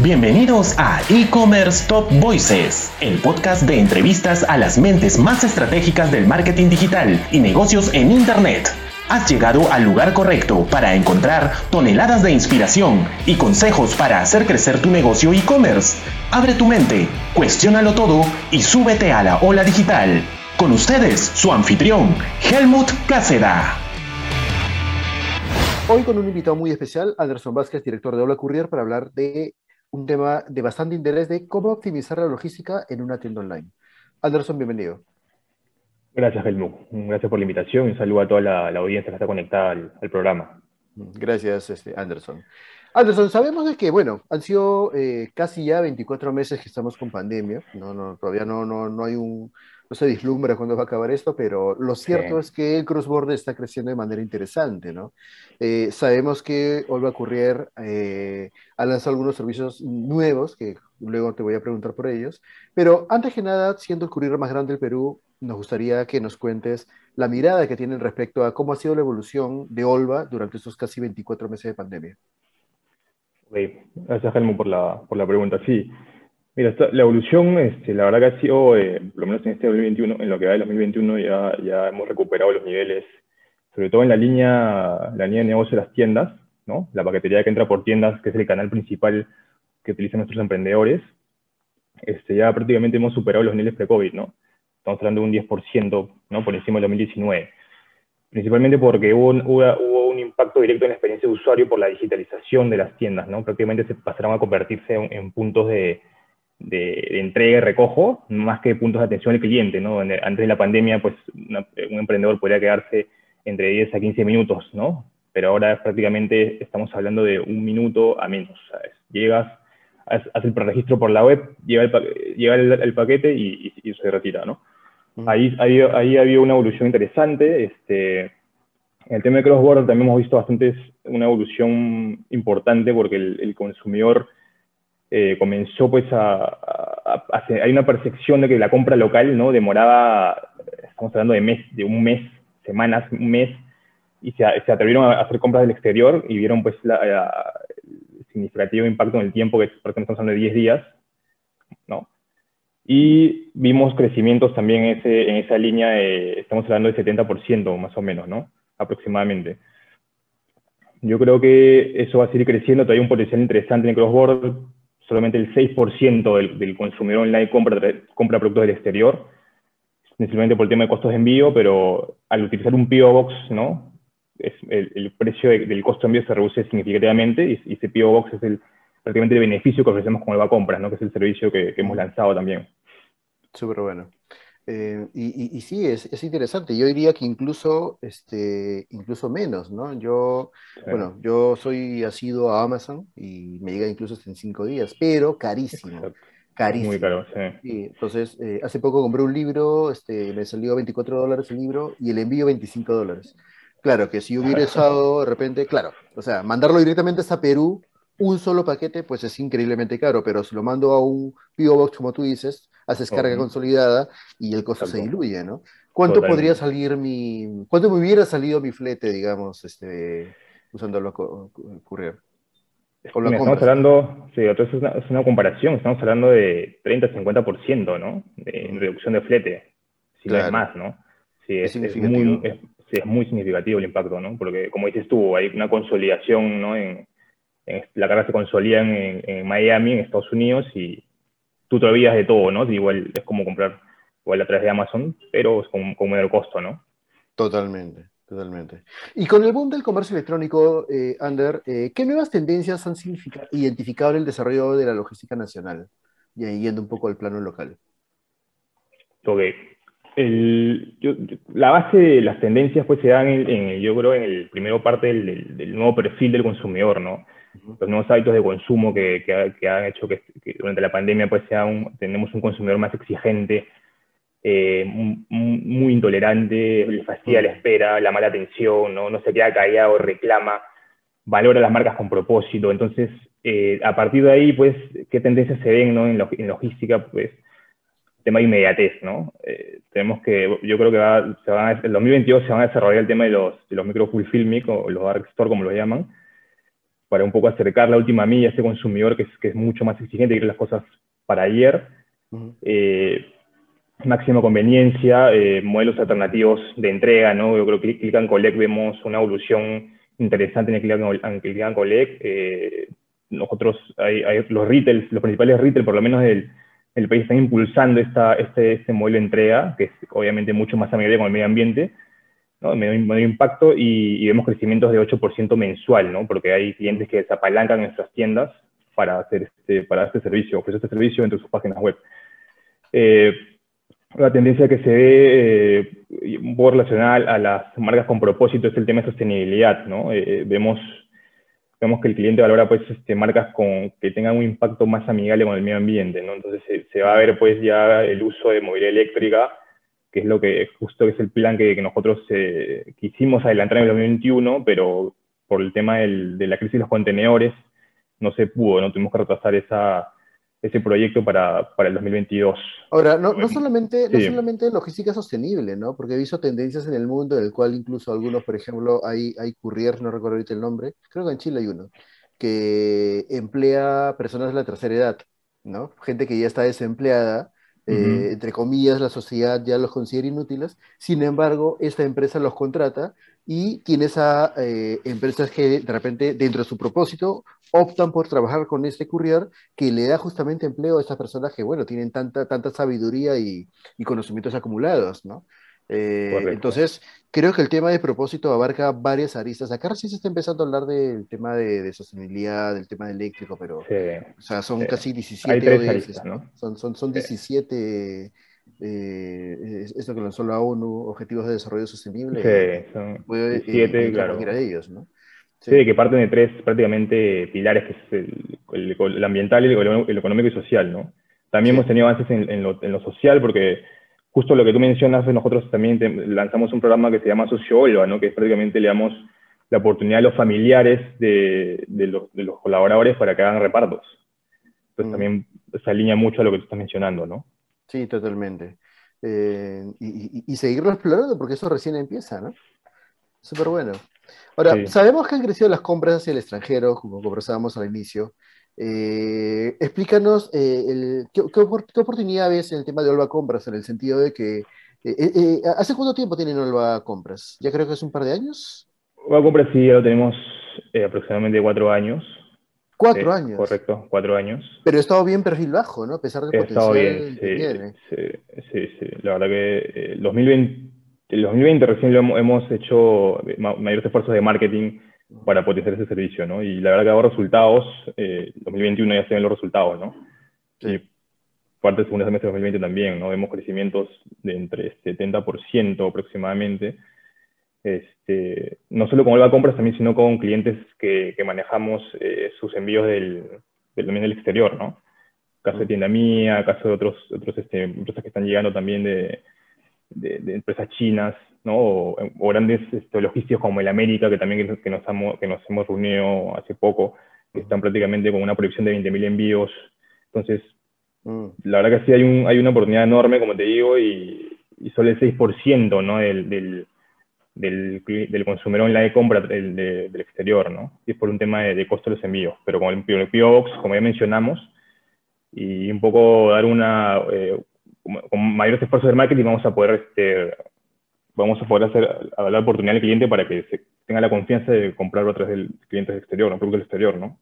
Bienvenidos a E-Commerce Top Voices, el podcast de entrevistas a las mentes más estratégicas del marketing digital y negocios en Internet. Has llegado al lugar correcto para encontrar toneladas de inspiración y consejos para hacer crecer tu negocio e-commerce. Abre tu mente, cuestiónalo todo y súbete a la ola digital. Con ustedes, su anfitrión, Helmut Cáceda. Hoy con un invitado muy especial, Anderson Vázquez, director de Ola Courier, para hablar de un tema de bastante interés de cómo optimizar la logística en una tienda online. Anderson, bienvenido. Gracias, Helmut. Gracias por la invitación y un saludo a toda la, audiencia que está conectada al, programa. Gracias, este, Anderson. Anderson, sabemos de que, bueno, han sido eh, casi ya 24 meses que estamos con pandemia. No, no, todavía no, no, no hay un, no se vislumbra cuándo va a acabar esto, pero lo cierto es que el cross-border está creciendo de manera interesante, ¿no? Eh, sabemos que Olva Courier eh, ha lanzado algunos servicios nuevos, que luego te voy a preguntar por ellos, pero antes que nada, siendo el courier más grande del Perú, nos gustaría que nos cuentes la mirada que tienen respecto a cómo ha sido la evolución de Olva durante estos casi 24 meses de pandemia. Gracias, Helmo, por la, por la pregunta. Sí, Mira, la evolución, este, la verdad que ha sido, eh, por lo menos en este 2021, en lo que va del 2021 ya, ya hemos recuperado los niveles, sobre todo en la línea, la línea de negocio de las tiendas, ¿no? La paquetería que entra por tiendas, que es el canal principal que utilizan nuestros emprendedores. Este, ya prácticamente hemos superado los niveles pre-COVID, ¿no? Estamos hablando de un 10%, ¿no? Por encima del 2019. Principalmente porque hubo, hubo, un impacto directo en la experiencia de usuario por la digitalización de las tiendas, ¿no? Prácticamente se pasaron a convertirse en puntos de de, entrega y recojo, más que puntos de atención al cliente, ¿no? Antes de la pandemia, pues un emprendedor podría quedarse entre 10 a 15 minutos, ¿no? Pero ahora prácticamente estamos hablando de un minuto a menos, ¿sabes? Llegas, haces el preregistro por la web, llega el, el, paquete y, se retira, ¿no? Ahí, ahí, ahí había una evolución interesante, este, en el tema de cross-border también hemos visto bastante una evolución importante porque el, el consumidor eh, comenzó pues a, hay una percepción de que la compra local no demoraba, estamos hablando de mes, de un mes, semanas, un mes, y se, se atrevieron a hacer compras del exterior y vieron pues la, el significativo impacto en el tiempo, que por ejemplo estamos hablando de 10 días, ¿no? Y vimos crecimientos también en, ese, en esa línea, estamos hablando de 70% más o menos, ¿no? Aproximadamente. Yo creo que eso va a seguir creciendo, todavía hay un potencial interesante en el cross-border, solamente el 6% del, del, consumidor online compra, compra productos del exterior, principalmente por el tema de costos de envío, pero al utilizar un PO Box, ¿no? El, precio del costo de envío se reduce significativamente y, ese PO Box es el, prácticamente el beneficio que ofrecemos con el Compras, ¿no? Que es el servicio que, que hemos lanzado también. Súper bueno. Eh, y, y, sí, es, es, interesante. Yo diría que incluso, este, incluso menos, ¿no? Yo, bueno, yo soy asido a Amazon y me llega incluso hasta en cinco días, pero carísimo. Carísimo. Muy caro, sí. entonces, eh, hace poco compré un libro, este, me salió 24 dólares el libro y el envío 25 dólares. Claro, que si hubiera usado de repente, claro, o sea, mandarlo directamente hasta Perú, un solo paquete, pues es increíblemente caro, pero si lo mando a un PO Box, como tú dices, haces carga consolidada y el costo se diluye, ¿no? ¿Cuánto podría salir mi, cuánto me hubiera salido mi flete, digamos, este, usando lo courier? estamos hablando, sí, es una, es una, comparación, estamos hablando de 30-50%, ¿no? De reducción de flete, si no es más, ¿no? Sí, es, es, muy, es, muy significativo el impacto, ¿no? Porque, como dices tú, hay una consolidación, ¿no? En, la carga se consolida en, en, Miami, en Estados Unidos, y, tú te olvidas de todo, ¿no? Igual es como comprar igual a través de Amazon, pero con, con menor costo, ¿no? Totalmente, totalmente. Y con el boom del comercio electrónico, eh, Ander, eh, ¿qué nuevas tendencias han identificado el desarrollo de la logística nacional? Y ahí yendo un poco al plano local. Ok. El, la base de las tendencias pues se dan, en, yo creo, en el primero parte del, del, nuevo perfil del consumidor, ¿no? Los nuevos hábitos de consumo que, que, han hecho que, durante la pandemia pues sea un, tenemos un consumidor más exigente, eh, muy intolerante, le fastidia la espera, la mala atención, no, no se queda callado, reclama, valora las marcas con propósito. Entonces, eh, a partir de ahí, pues, ¿qué tendencias se ven ¿no? en, logística? Pues, tema de inmediatez, ¿no? Eh, tenemos que, yo creo que va, se van en 2022 se van a desarrollar el tema de los, de los micro fulfillment o los dark store, como lo llaman, para un poco acercar la última milla a ese consumidor que es, que es mucho más exigente quiere las cosas para ayer. eh, máxima conveniencia, eh, modelos alternativos de entrega, ¿no? Yo creo que Click and Collect vemos una evolución interesante en el Click and, Click and Collect. Eh, nosotros, hay, hay los retail, los principales retail, por lo menos del, del país, están impulsando esta, este, este modelo de entrega, que es obviamente mucho más amigable con el medio ambiente, ¿no? impacto, y, vemos crecimientos de 8% mensual, ¿no? porque hay clientes que desapalancan nuestras tiendas para hacer este, para este servicio, ofrecer este servicio entre sus páginas web. Eh, la tendencia que se ve eh, un poco relacionada a las marcas con propósito es el tema de sostenibilidad, ¿no? Eh, vemos, vemos que el cliente valora pues este, marcas con, que tengan un impacto más amigable con el medio ambiente, ¿no? Entonces se, se va a ver pues ya el uso de movilidad eléctrica, que es lo que justo es el plan que, que nosotros eh, quisimos adelantar en el 2021, pero por el tema del, de la crisis de los contenedores no se pudo, ¿no? Tuvimos que retrasar esa, ese proyecto para, para el 2022. Ahora, no, no solamente, sí. no solamente logística sostenible, ¿no? Porque he visto tendencias en el mundo en el cual incluso algunos, por ejemplo, hay, hay Courier, no recuerdo ahorita el nombre, creo que en Chile hay uno, que emplea personas de la tercera edad, ¿no? Gente que ya está desempleada, eh, entre comillas, la sociedad ya los considera inútiles, sin embargo, esta empresa los contrata y tienes a eh, empresas que de repente, dentro de su propósito, optan por trabajar con este courier que le da justamente empleo a estas personas que, bueno, tienen tanta, tanta sabiduría y conocimientos acumulados, ¿no? Eh, entonces, creo que el tema de propósito abarca varias aristas. Acá recién se está empezando a hablar del tema de, de sostenibilidad, del tema eléctrico, pero sí, o sea, son sí. casi 17 Hay tres aristas, ¿no? Son, son, son 17 eh, esto que lanzó la ONU, Objetivos de Desarrollo Sostenible. Sí, son puede, 17, eh, claro. De ellos, ¿no? Sí. sí. que parten de tres prácticamente pilares, que es el, el, el ambiental, el, el, económico y social, ¿no? También sí. hemos tenido avances en, en, lo, en, lo, social, porque justo lo que tú mencionas, nosotros también te, lanzamos un programa que se llama Socióloga, ¿no? Que es prácticamente le damos la oportunidad a los familiares de, de, los, de los colaboradores para que hagan repartos. Entonces mm. también se alinea mucho a lo que tú estás mencionando, ¿no? Sí, totalmente. Eh, y, y, y, seguirlo explorando, porque eso recién empieza, ¿no? Súper bueno. Ahora, sí. sabemos que han crecido las compras hacia el extranjero, como conversábamos al inicio. Eh, explícanos eh, el, ¿qué, qué, qué, oportunidad ves en el tema de Olva Compras, en el sentido de que. Eh, ¿Hace cuánto tiempo tienen Olva Compras? ¿Ya creo que es un par de años? Olva Compras sí, ya lo tenemos aproximadamente cuatro años. Cuatro años. Correcto, cuatro años. Pero ha estado bien perfil bajo, ¿no? A pesar del potencial bien, sí, que tiene. Sí, sí, sí, La verdad que eh, 2020, el 2020 recién lo hemos hecho mayores esfuerzos de marketing para potenciar ese servicio, ¿no? Y la verdad que ha dado resultados. Eh, 2021 ya se ven los resultados, ¿no? Sí. Y parte del segundo semestre de 2020 también, ¿no? Vemos crecimientos de entre 70% aproximadamente este, no solo con Olva Compras también, sino con clientes que, que manejamos eh, sus envíos del, del, también del exterior, ¿no? Caso de tienda mía, caso de otros, otros este, empresas que están llegando también de, de, de empresas chinas, ¿no? O, o grandes este, logísticos como el América, que también que, que, nos, hemos, que nos hemos reunido hace poco, que están prácticamente con una proyección de 20.000 envíos. Entonces, mm. la verdad que sí hay, un, hay una oportunidad enorme, como te digo, y, y solo el 6% ¿no? del, del del, del consumidor online compra del, de, del exterior, ¿no? Y es por un tema de, de costo de los envíos. Pero con el, el PO Box, como ya mencionamos, y un poco dar una, eh, con mayores esfuerzos de marketing vamos a poder, este, vamos a poder hacer, dar la oportunidad al cliente para que tenga la confianza de comprarlo a través del cliente exterior, ¿no? Producto del exterior, ¿no?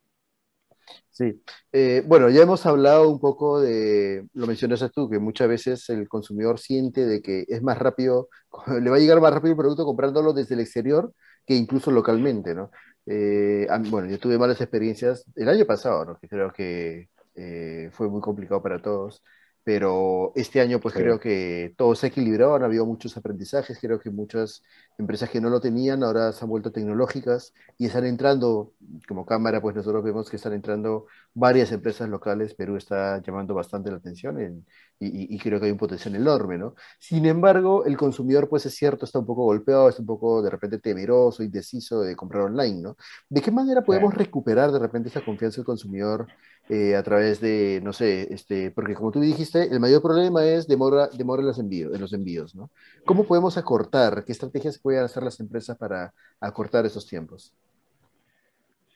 Sí, eh, bueno, ya hemos hablado un poco de, lo mencionaste tú, que muchas veces el consumidor siente de que es más rápido, le va a llegar más rápido el producto comprándolo desde el exterior que incluso localmente, ¿no? Eh, bueno, yo tuve malas experiencias el año pasado, ¿no? Que creo que eh, fue muy complicado para todos, pero este año pues sí. creo que todo se ha equilibrado, han habido muchos aprendizajes, creo que muchas empresas que no lo tenían ahora se han vuelto tecnológicas y están entrando, como cámara pues nosotros vemos que están entrando varias empresas locales, Perú está llamando bastante la atención en, y, y, creo que hay un potencial enorme, ¿no? Sin embargo, el consumidor pues es cierto, está un poco golpeado, está un poco de repente temeroso, indeciso de comprar online, ¿no? ¿De qué manera podemos sí. recuperar de repente esa confianza del consumidor eh, a través de, no sé, este, porque como tú dijiste, el mayor problema es demora, demora los envíos, en los envíos, ¿no? ¿Cómo podemos acortar? ¿Qué estrategias pueden hacer las empresas para acortar esos tiempos?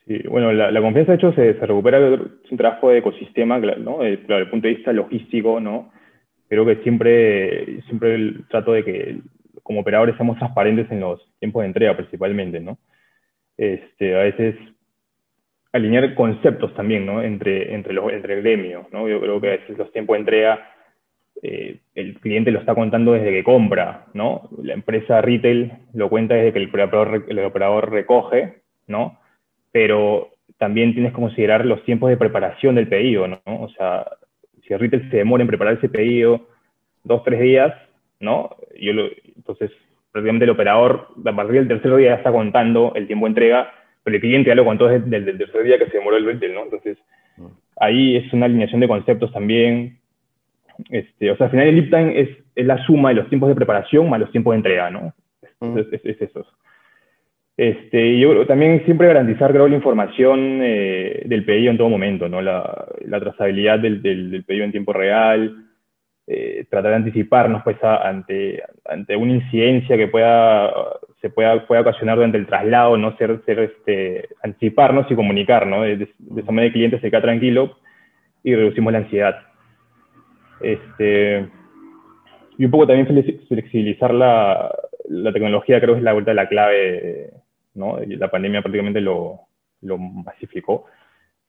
Sí, bueno, la, confianza de hecho se, se recupera, un trabajo de ecosistema, ¿no? Desde el punto de vista logístico, ¿no? Creo que siempre, siempre trato de que como operadores seamos transparentes en los tiempos de entrega principalmente, ¿no? Este, a veces alinear conceptos también, ¿no? Entre, entre, los, entre el gremio, ¿no? Yo creo que a veces los tiempos de entrega eh, el cliente lo está contando desde que compra, ¿no? La empresa retail lo cuenta desde que el operador, el operador recoge, ¿no? Pero también tienes que considerar los tiempos de preparación del pedido, ¿no? O sea, si el retail se demora en preparar ese pedido dos, tres días, ¿no? Yo entonces, prácticamente el operador, a partir del tercer día ya está contando el tiempo de entrega, pero el cliente ya lo contó desde, el tercer día que se demoró el retail, ¿no? Entonces, mm. ahí es una alineación de conceptos también, este, o sea, al final el lead time es, la suma de los tiempos de preparación más los tiempos de entrega, ¿no? Es, es, eso. Este, yo también siempre garantizar, creo, la información eh, del pedido en todo momento, ¿no? La, trazabilidad del, del, pedido en tiempo real, eh, tratar de anticiparnos pues, ante, ante una incidencia que pueda, se pueda, pueda ocasionar durante el traslado, ¿no? Ser, ser, este, anticiparnos y comunicar, ¿no? De, de esa manera el cliente se queda tranquilo y reducimos la ansiedad. Este, y un poco también flexibilizar la, la tecnología, creo que es la vuelta de la clave, ¿no? La pandemia prácticamente lo, lo masificó.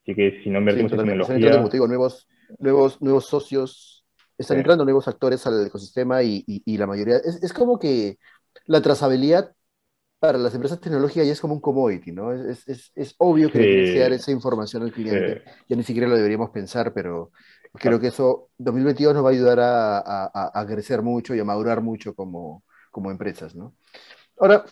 Así que si no invertimos en tecnología... nuevos, nuevos, nuevos socios, están entrando nuevos actores al ecosistema y, y, la mayoría... Es, es, como que la trazabilidad para las empresas tecnológicas ya es como un commodity, ¿no? Es, es, es obvio que sí. dar esa información al cliente. Ya ni siquiera lo deberíamos pensar, pero Creo que eso 2022 nos va a ayudar a, a, crecer mucho y a madurar mucho como, como empresas, ¿no? Ahora,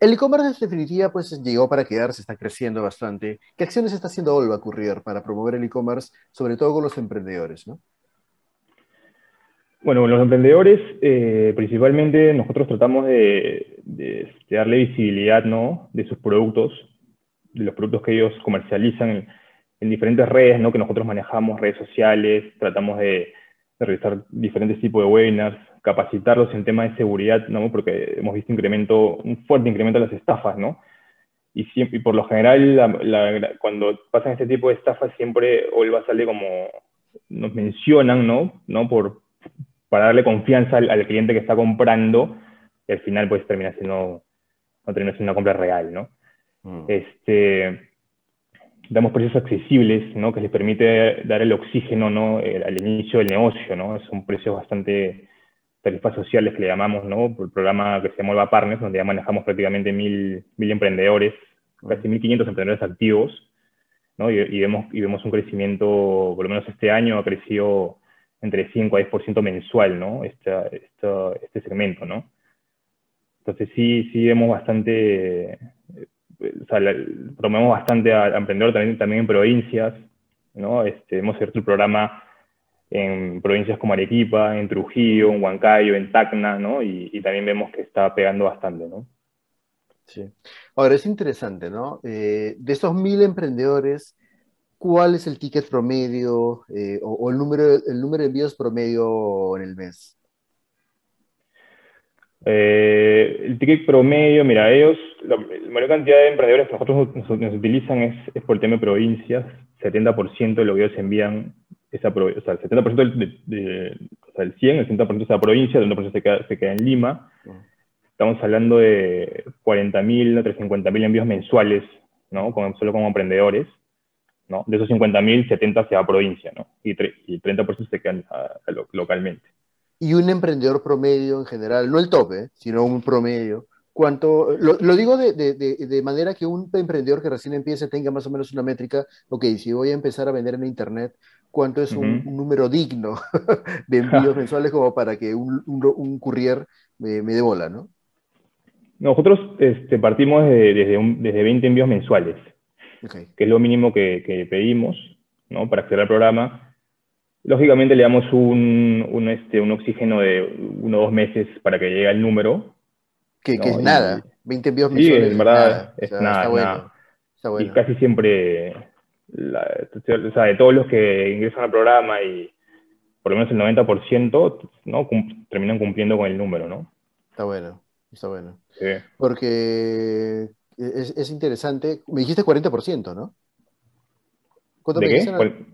el e-commerce en definitiva pues llegó para quedarse, está creciendo bastante. ¿Qué acciones está haciendo Olva Courier para promover el e-commerce, sobre todo con los emprendedores, ¿no? Bueno, los emprendedores, eh, principalmente nosotros tratamos de, de, darle visibilidad ¿no? de sus productos, de los productos que ellos comercializan en diferentes redes ¿no? que nosotros manejamos, redes sociales, tratamos de, realizar diferentes tipos de webinars, capacitarlos en temas de seguridad, ¿no? porque hemos visto incremento, un fuerte incremento de las estafas, ¿no? Y, siempre, y por lo general, cuando pasan este tipo de estafas, siempre Olva sale como, nos mencionan, ¿no? ¿no? Por, para darle confianza al, cliente que está comprando, y al final pues termina siendo, no termina siendo una compra real, ¿no? Mm. Este, damos precios accesibles, ¿no? que les permite dar el oxígeno ¿no? Eh, al inicio del negocio. ¿no? Son precios bastante tarifas sociales que le llamamos, ¿no? por el programa que se llama Olva Partners, donde ya manejamos prácticamente mil, mil emprendedores, casi 1.500 emprendedores activos, ¿no? y, y, vemos, y vemos un crecimiento, por lo menos este año ha crecido entre 5 a 10% mensual, ¿no? Esta, este segmento, ¿no? Entonces sí, sí vemos bastante o sea, promovemos bastante a, emprendedor también, también en provincias, ¿no? Este, hemos abierto el programa en provincias como Arequipa, en Trujillo, en Huancayo, en Tacna, ¿no? Y, también vemos que está pegando bastante, ¿no? Sí. Ahora, es interesante, ¿no? Eh, de esos mil emprendedores, ¿cuál es el ticket promedio eh, o, o, el, número, el número de envíos promedio en el mes? Eh, el ticket promedio, mira, ellos, la, mayor cantidad de emprendedores que nosotros nos, utilizan es, por el tema de provincias. 70% de lo que ellos envían esa o sea, el 70% del, de, o sea, el 100, el 70% es a provincia, el 30% se queda, se queda en Lima. Estamos hablando de 40.000 o 50.000 envíos mensuales, ¿no? solo como emprendedores. ¿no? De esos 50.000, 70 se va a provincia, ¿no? Y, y 30% se quedan localmente y un emprendedor promedio en general, no el tope, sino un promedio, ¿cuánto? Lo, lo digo de, de, de, manera que un emprendedor que recién empiece tenga más o menos una métrica, ok, si voy a empezar a vender en Internet, ¿cuánto es un, número digno de envíos mensuales como para que un, un, courier me, me dé bola, ¿no? Nosotros este, partimos desde, desde 20 envíos mensuales, que es lo mínimo que, que pedimos ¿no? para acceder al programa Lógicamente le damos un, un, este, un oxígeno de uno o dos meses para que llegue al número. Que, que es nada, 20 envíos Sí, en verdad es nada. Está bueno, Y casi siempre, o sea, de todos los que ingresan al programa y por lo menos el 90%, ¿no? terminan cumpliendo con el número, ¿no? Está bueno, está bueno. Sí. Porque es, interesante. Me dijiste 40%, ¿no? ¿Cuánto ¿De qué?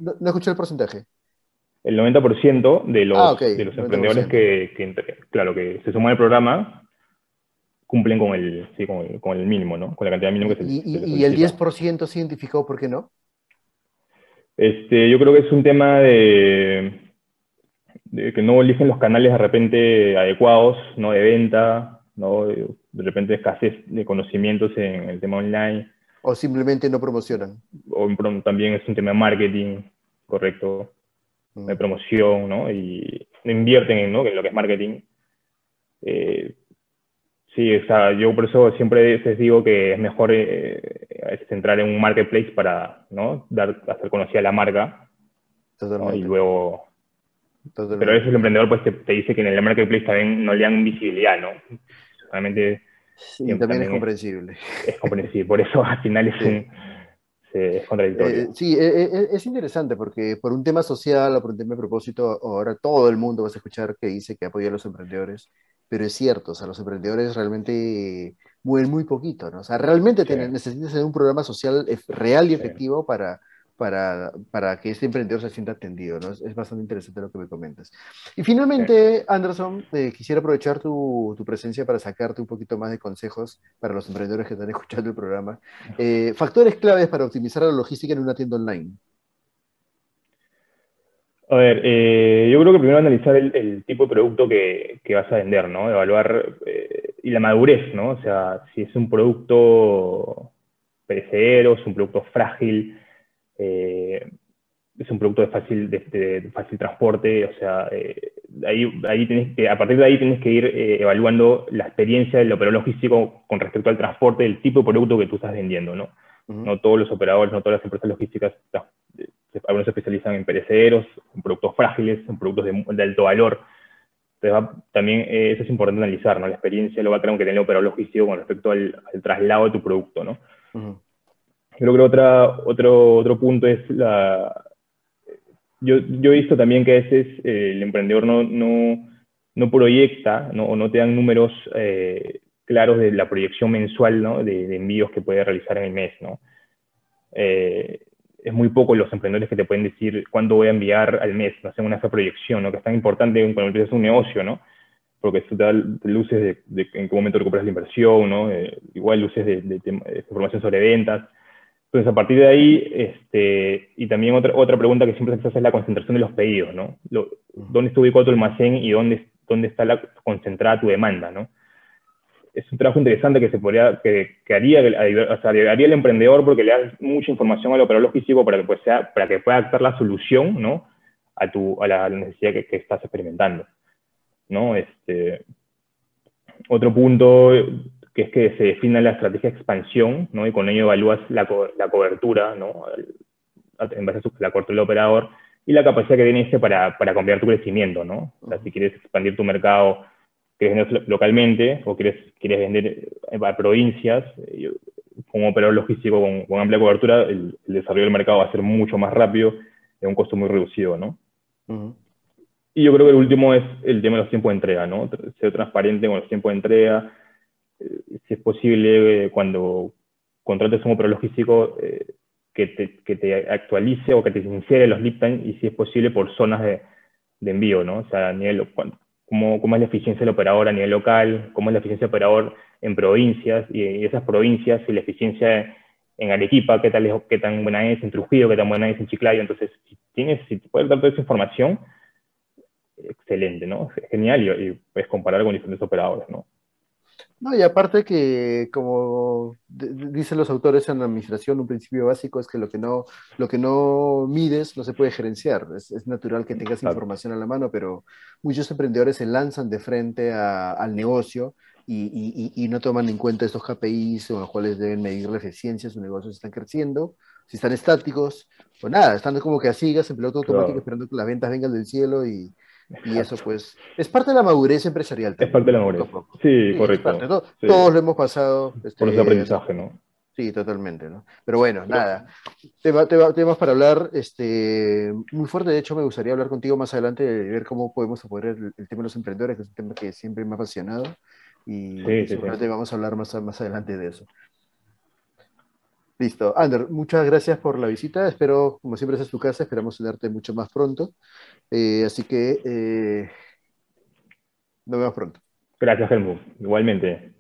No, no, escuché el porcentaje. El 90% de los, ah, de los emprendedores que, claro, que se suman al programa cumplen con el, sí, con el, mínimo, ¿no? Con la cantidad mínima que se ¿Y, y, el 10% se identificó por qué no? Este, yo creo que es un tema de, de, que no eligen los canales de repente adecuados, ¿no? De venta, ¿no? De, repente escasez de conocimientos en el tema online. O simplemente no promocionan. O también es un tema de marketing, correcto. De promoción, ¿no? Y invierten en, ¿no? en lo que es marketing. Eh, sí, o sea, yo por eso siempre les digo que es mejor eh, centrar en un marketplace para, ¿no? Dar, hacer conocida la marca. Y luego pero a veces el emprendedor pues te, dice que en el marketplace también no le dan visibilidad, ¿no? Realmente... Sí, también, es comprensible. Es, comprensible, por eso al final es, es contradictorio. Eh, sí, eh, eh, es, interesante porque por un tema social o por un tema de propósito, ahora todo el mundo va a escuchar que dice que apoya a los emprendedores, pero es cierto, o sea, los emprendedores realmente mueven muy poquito, ¿no? O sea, realmente necesitas tener un programa social real y efectivo para para, para, que este emprendedor se sienta atendido, ¿no? Es, bastante interesante lo que me comentas. Y finalmente, Anderson, eh, quisiera aprovechar tu, tu, presencia para sacarte un poquito más de consejos para los emprendedores que están escuchando el programa. Eh, factores claves para optimizar la logística en una tienda online. A ver, eh, yo creo que primero analizar el, tipo de producto que, que, vas a vender, ¿no? Evaluar y la madurez, ¿no? O sea, si es un producto perecedero, es un producto frágil, eh, es un producto de fácil, de, fácil transporte, o sea, eh, ahí, ahí que, a partir de ahí tienes que ir eh, evaluando la experiencia del operador logístico con respecto al transporte, del tipo de producto que tú estás vendiendo, ¿no? No todos los operadores, no todas las empresas logísticas, algunos se especializan en perecederos, en productos frágiles, en productos de, alto valor. Entonces, también eso es importante analizar, ¿no? La experiencia lo va a tener que tener el operador logístico con respecto al, traslado de tu producto, ¿no? Creo que otra, otro, otro punto es la... Yo, yo he visto también que a veces eh, el emprendedor no, no, no proyecta ¿no? o no te dan números eh, claros de la proyección mensual ¿no? de, envíos que puede realizar en el mes. ¿no? Eh, es muy poco los emprendedores que te pueden decir cuándo voy a enviar al mes, no hacen una proyección, ¿no? que es tan importante cuando empiezas un negocio, ¿no? porque eso te da luces de, en qué momento recuperas la inversión, ¿no? igual luces de, información sobre ventas, entonces, a partir de ahí, este, y también otra, otra pregunta que siempre se hace es la concentración de los pedidos, ¿no? ¿Dónde está ubicado tu almacén y dónde, dónde está la, concentrada tu demanda, ¿no? Es un trabajo interesante que se podría, que, que haría, o sea, haría el emprendedor porque le da mucha información al operador logístico para que, pues, sea, para que pueda adaptar la solución, ¿no? A, tu, a la necesidad que, que estás experimentando, ¿no? Este, otro punto que es que se defina la estrategia de expansión, ¿no? y con ello evalúas la, la cobertura, ¿no? en base a la cobertura del operador, y la capacidad que tiene este para, para cambiar tu crecimiento, ¿no? O sea, si quieres expandir tu mercado, quieres vender localmente o quieres, quieres vender a provincias, eh, como operador logístico con, amplia cobertura, el, desarrollo del mercado va a ser mucho más rápido y a un costo muy reducido, ¿no? Y yo creo que el último es el tema de los tiempos de entrega, ¿no? Ser transparente con los tiempos de entrega, si es posible, eh, cuando contrates un operador logístico, eh, que, te, te, actualice o que te insere los lead y si es posible por zonas de, envío, ¿no? O sea, a nivel, cómo, cómo, es la eficiencia del operador a nivel local, cómo es la eficiencia del operador en provincias y, esas provincias y la eficiencia en Arequipa, qué, tal qué tan buena es en Trujillo, qué tan buena es en Chiclayo. Entonces, si tienes, si puedes dar toda esa información, excelente, ¿no? Genial y, y puedes comparar con diferentes operadores, ¿no? No, y aparte que, como dicen los autores en la administración, un principio básico es que lo que no, lo que no mides no se puede gerenciar. Es, natural que tengas información a la mano, pero muchos emprendedores se lanzan de frente al negocio y, y, no toman en cuenta estos KPIs con los cuales deben medir la eficiencia, sus negocios están creciendo, si están estáticos, o nada, están como que así, en piloto automático, esperando que las ventas vengan del cielo y, y eso pues es parte de la madurez empresarial. Es parte de la madurez. Sí, correcto. Todos lo hemos pasado. Este, Por ese aprendizaje, ¿no? Sí, totalmente, ¿no? Pero bueno, nada. temas para hablar este, muy fuerte. De hecho, me gustaría hablar contigo más adelante de ver cómo podemos apoyar el, tema de los emprendedores, que es un tema que siempre me ha apasionado. Y seguramente vamos a hablar más, más adelante de eso. Listo. Ander, muchas gracias por la visita. Espero, como siempre es tu casa, esperamos tenerte mucho más pronto. Eh, así que eh, nos vemos pronto. Gracias, Helmut. Igualmente.